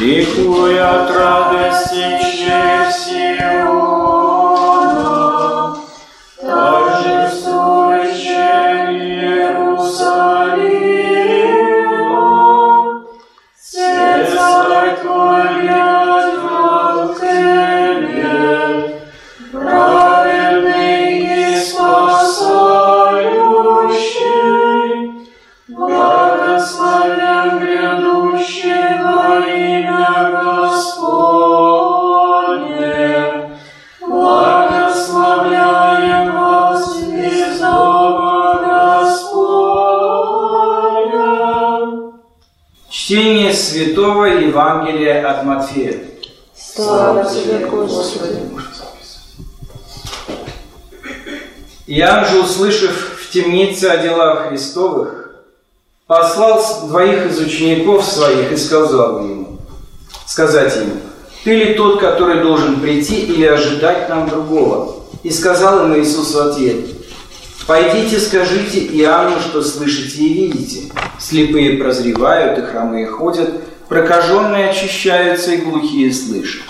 Ликуй от радости честь Сиона, торжествующая Иерусалима. Царь твой гряд в тебе, праведный и спасающий, благословен грядущий Святого Евангелия от Матфея. Слава тебе, Господи! Иоанн же, услышав в темнице о делах Христовых, послал двоих из учеников своих и сказал ему, сказать ему, «Ты ли тот, который должен прийти или ожидать нам другого?» И сказал им Иисус в ответ, «Пойдите, скажите Иоанну, что слышите и видите. Слепые прозревают, и хромые ходят, прокаженные очищаются, и глухие слышат.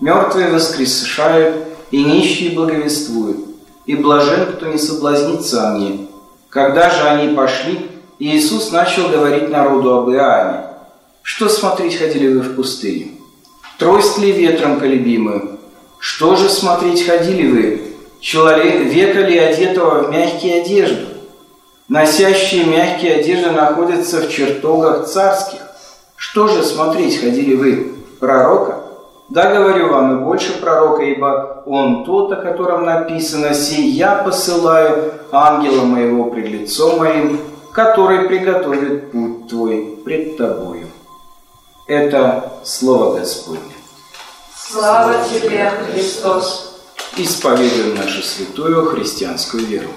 Мертвые воскрешают, и нищие благовествуют. И блажен, кто не соблазнится о мне. Когда же они пошли, Иисус начал говорить народу об Иоанне. Что смотреть ходили вы в пустыню? Трость ли ветром колебимую? Что же смотреть ходили вы? Человека ли одетого в мягкие одежды? Носящие мягкие одежды находятся в чертогах царских. Что же смотреть ходили вы? Пророка? Да, говорю вам, и больше пророка, ибо он тот, о котором написано, «Сей я посылаю ангела моего пред лицом моим, который приготовит путь твой пред тобою». Это Слово Господне. Слава тебе, Христос! Исповедуем нашу святую христианскую веру.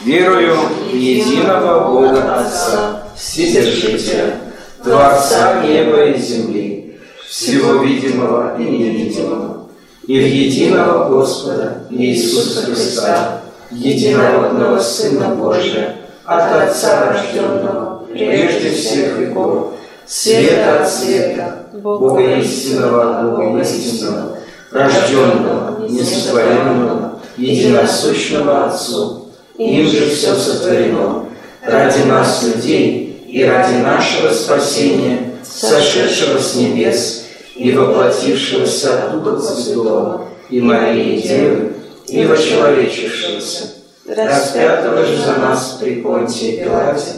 Верую в единого Бога Отца, Вседержителя, Творца неба и земли, всего видимого и невидимого, и в единого Господа Иисуса Христа, единородного Сына Божия, от Отца рожденного, прежде всех веков, света от света, Бога истинного Бога истинного, рожденного, несотворенного, единосущного Отцу, им же все сотворено, ради нас, людей, и ради нашего спасения, сошедшего с небес и воплотившегося от Духа Святого, и Марии Девы, и вочеловечившегося, распятого же за нас при Понтии Пилате,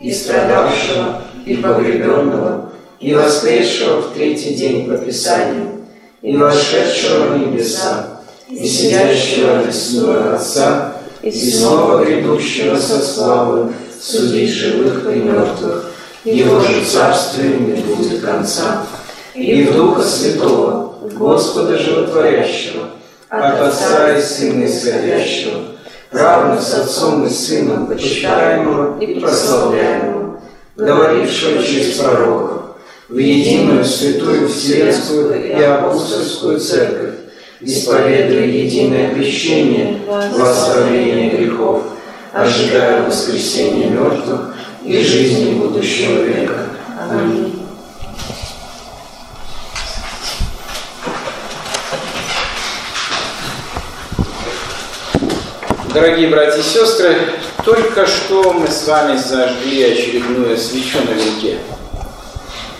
и страдавшего, и погребенного, и воскресшего в третий день по Писанию, и вошедшего в небеса, и сидящего одесную Отца, и снова грядущего со славой судить живых и мертвых, его же царствию не будет конца. И в Духа Святого, Господа Животворящего, от Отца и Сына исходящего, равно с Отцом и Сыном, почитаемого и прославляемого, говорившего через пророков, в единую святую вселенскую и апостольскую церковь, исповедуя единое крещение во оставление грехов, ожидая воскресения мертвых и жизни будущего века. Аминь. Дорогие братья и сестры, только что мы с вами зажгли очередную свечу на венке.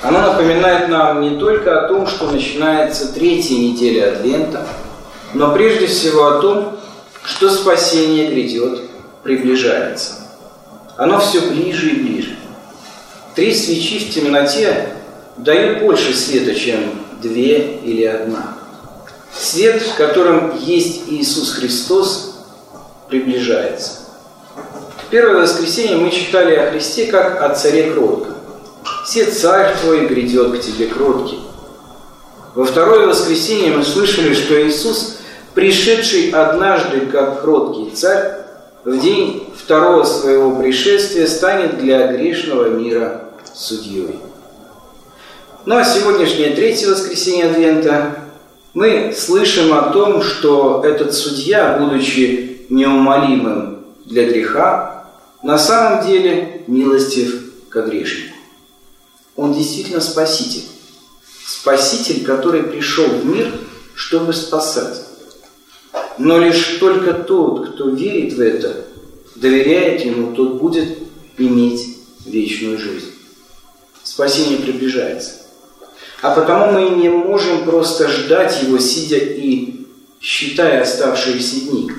Она напоминает нам не только о том, что начинается третья неделя Адвента, но прежде всего о том, что спасение грядет, приближается. Оно все ближе и ближе. Три свечи в темноте дают больше света, чем две или одна. Свет, в котором есть Иисус Христос, приближается. В первое воскресенье мы читали о Христе как о царе кротком. «Все царь твой грядет к тебе кроткий». Во второе воскресенье мы слышали, что Иисус, пришедший однажды как кроткий царь, в день второго своего пришествия станет для грешного мира судьей. Ну а сегодняшнее третье воскресенье Адвента мы слышим о том, что этот судья, будучи неумолимым для греха, на самом деле милостив к грешнику. Он действительно спаситель. Спаситель, который пришел в мир, чтобы спасать. Но лишь только тот, кто верит в это, доверяет Ему, тот будет иметь вечную жизнь. Спасение приближается. А потому мы не можем просто ждать Его, сидя и считая оставшиеся дни.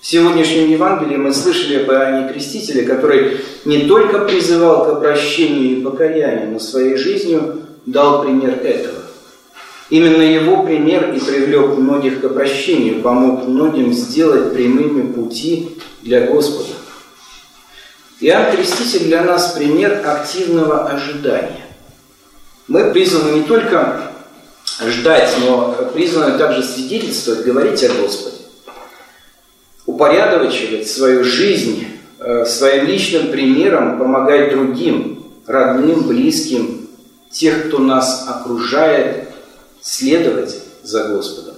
В сегодняшнем Евангелии мы слышали об Иоанне Крестителе, который не только призывал к обращению и покаянию, но своей жизнью дал пример этого. Именно его пример и привлек многих к обращению, помог многим сделать прямыми пути для Господа. Иоанн Креститель для нас пример активного ожидания. Мы призваны не только ждать, но призваны также свидетельствовать, говорить о Господе упорядочивать свою жизнь э, своим личным примером, помогать другим, родным, близким, тех, кто нас окружает, следовать за Господом.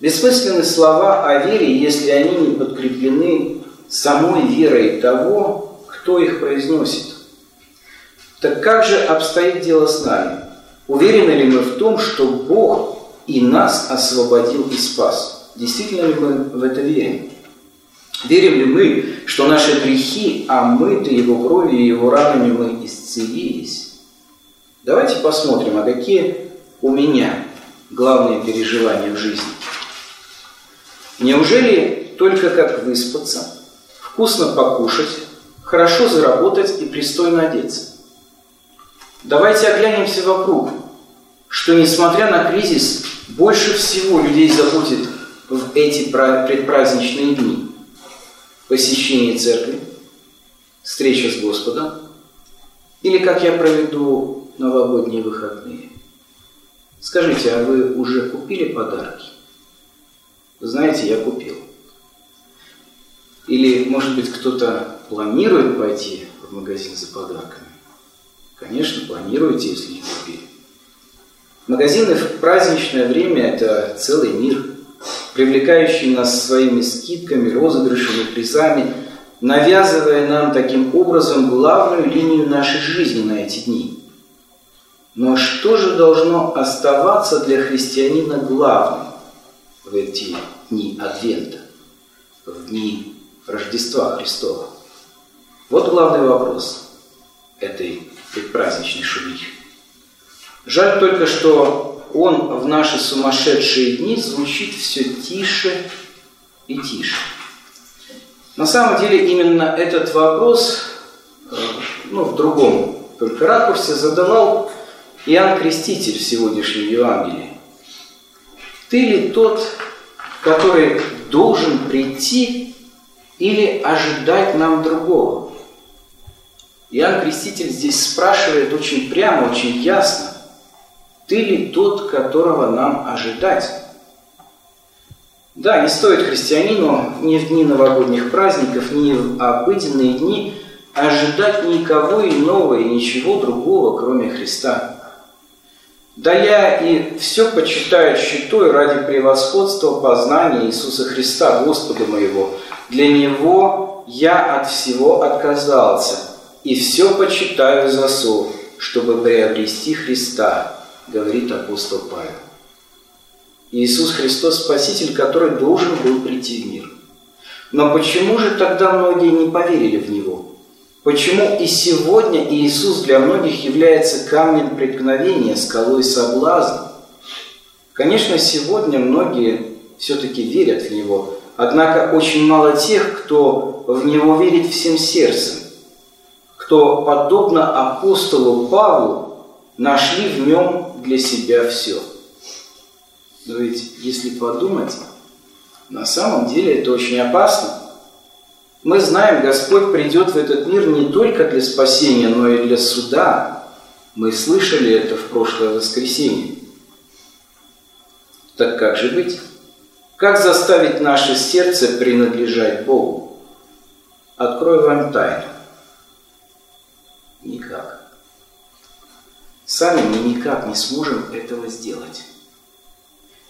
Бессмысленны слова о вере, если они не подкреплены самой верой того, кто их произносит. Так как же обстоит дело с нами? Уверены ли мы в том, что Бог и нас освободил и спас? Действительно ли мы в это верим? Верим ли мы, что наши грехи омыты Его кровью и Его ранами мы исцелились? Давайте посмотрим, а какие у меня главные переживания в жизни. Неужели только как выспаться, вкусно покушать, хорошо заработать и пристойно одеться? Давайте оглянемся вокруг, что несмотря на кризис, больше всего людей заботит в эти предпраздничные дни. Посещение церкви, встреча с Господом, или как я проведу новогодние выходные. Скажите, а вы уже купили подарки? Вы знаете, я купил. Или, может быть, кто-то планирует пойти в магазин за подарками? Конечно, планируете, если не купили. Магазины в праздничное время – это целый мир – привлекающий нас своими скидками, розыгрышами, призами, навязывая нам таким образом главную линию нашей жизни на эти дни. Но что же должно оставаться для христианина главным в эти дни Адвента, в дни Рождества Христова? Вот главный вопрос этой предпраздничной шумихи. Жаль только, что он в наши сумасшедшие дни звучит все тише и тише. На самом деле именно этот вопрос, э, ну, в другом только ракурсе, задавал Иоанн Креститель в сегодняшнем Евангелии. Ты ли тот, который должен прийти или ожидать нам другого? Иоанн Креститель здесь спрашивает очень прямо, очень ясно. Ты ли тот, которого нам ожидать? Да, не стоит христианину ни в дни новогодних праздников, ни в обыденные дни ожидать никого иного и ничего другого, кроме Христа. Да я и все почитаю щитой ради превосходства познания Иисуса Христа, Господа моего. Для Него я от всего отказался, и все почитаю за сов, чтобы приобрести Христа, говорит апостол Павел. Иисус Христос Спаситель, который должен был прийти в мир. Но почему же тогда многие не поверили в Него? Почему и сегодня Иисус для многих является камнем преткновения, скалой соблазна? Конечно, сегодня многие все-таки верят в Него, однако очень мало тех, кто в Него верит всем сердцем, кто, подобно апостолу Павлу, нашли в нем для себя все. Но ведь, если подумать, на самом деле это очень опасно. Мы знаем, Господь придет в этот мир не только для спасения, но и для суда. Мы слышали это в прошлое воскресенье. Так как же быть? Как заставить наше сердце принадлежать Богу? Открою вам тайну. Никак. Сами мы никак не сможем этого сделать.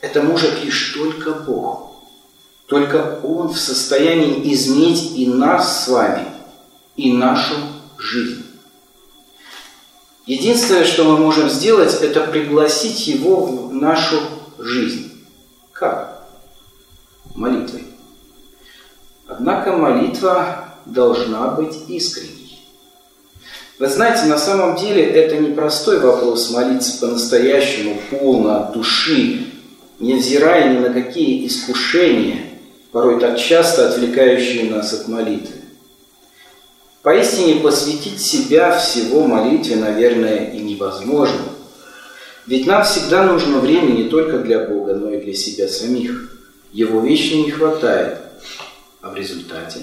Это может лишь только Бог. Только Он в состоянии изменить и нас с вами, и нашу жизнь. Единственное, что мы можем сделать, это пригласить Его в нашу жизнь. Как? Молитвой. Однако молитва должна быть искренней. Вы знаете, на самом деле это непростой вопрос молиться по-настоящему, полно, от души, невзирая ни на какие искушения, порой так часто отвлекающие нас от молитвы. Поистине посвятить себя всего молитве, наверное, и невозможно. Ведь нам всегда нужно время не только для Бога, но и для себя самих. Его вечно не хватает. А в результате?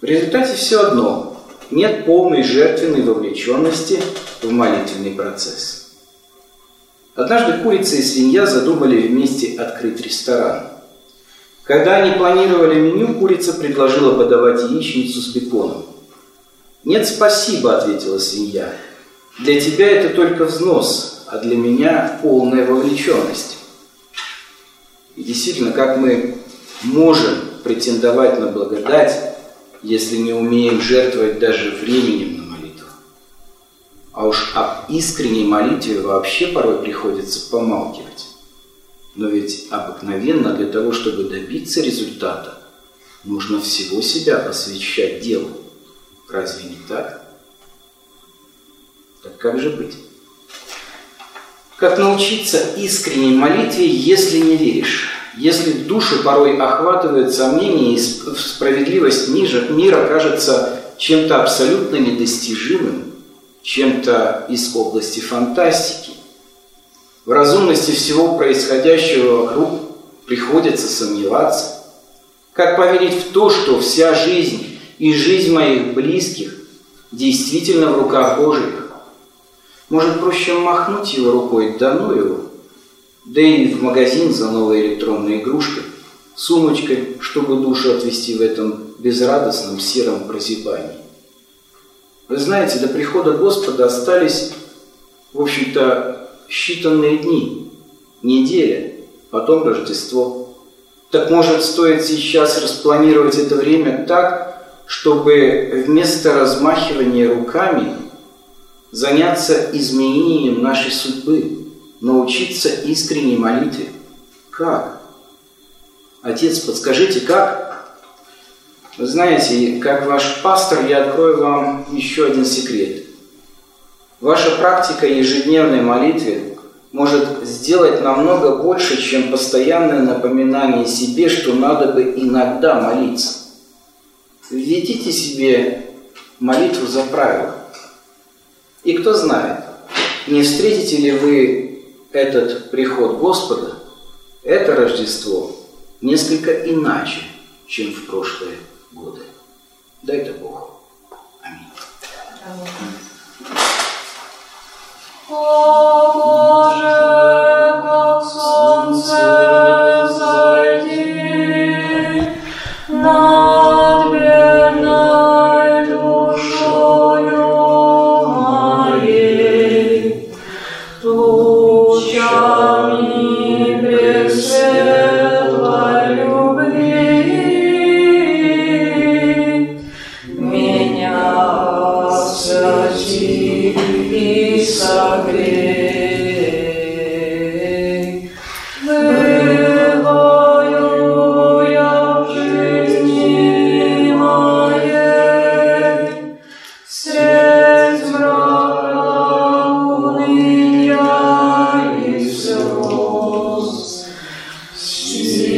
В результате все одно. Нет полной жертвенной вовлеченности в молитвенный процесс. Однажды курица и свинья задумали вместе открыть ресторан. Когда они планировали меню, курица предложила подавать яичницу с беконом. «Нет, спасибо», — ответила свинья. «Для тебя это только взнос, а для меня полная вовлеченность». И действительно, как мы можем претендовать на благодать, если не умеем жертвовать даже временем на молитву? А уж об искренней молитве вообще порой приходится помалкивать. Но ведь обыкновенно для того, чтобы добиться результата, нужно всего себя посвящать делу. Разве не так? Так как же быть? Как научиться искренней молитве, если не веришь? Если душу порой охватывают сомнения и справедливость мира кажется чем-то абсолютно недостижимым, чем-то из области фантастики, в разумности всего происходящего вокруг приходится сомневаться. Как поверить в то, что вся жизнь и жизнь моих близких действительно в руках Божьих? Может, проще махнуть его рукой, да ну его, да и в магазин за новой электронной игрушкой, сумочкой, чтобы душу отвести в этом безрадостном сером прозябании. Вы знаете, до прихода Господа остались, в общем-то, считанные дни, неделя, потом Рождество. Так может стоит сейчас распланировать это время так, чтобы вместо размахивания руками заняться изменением нашей судьбы, научиться искренней молитве. Как? Отец, подскажите, как? Вы знаете, как ваш пастор, я открою вам еще один секрет. Ваша практика ежедневной молитвы может сделать намного больше, чем постоянное напоминание себе, что надо бы иногда молиться. Введите себе молитву за правило. И кто знает, не встретите ли вы этот приход Господа, это Рождество, несколько иначе, чем в прошлые годы. Дай это Богу. Аминь. О Боже, как солнце зайди над бедной душою моей, лучами пресветлой sim.